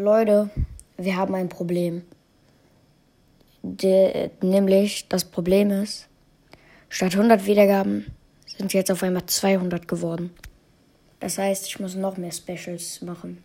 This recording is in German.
Leute, wir haben ein Problem. De, nämlich, das Problem ist, statt 100 Wiedergaben sind jetzt auf einmal 200 geworden. Das heißt, ich muss noch mehr Specials machen.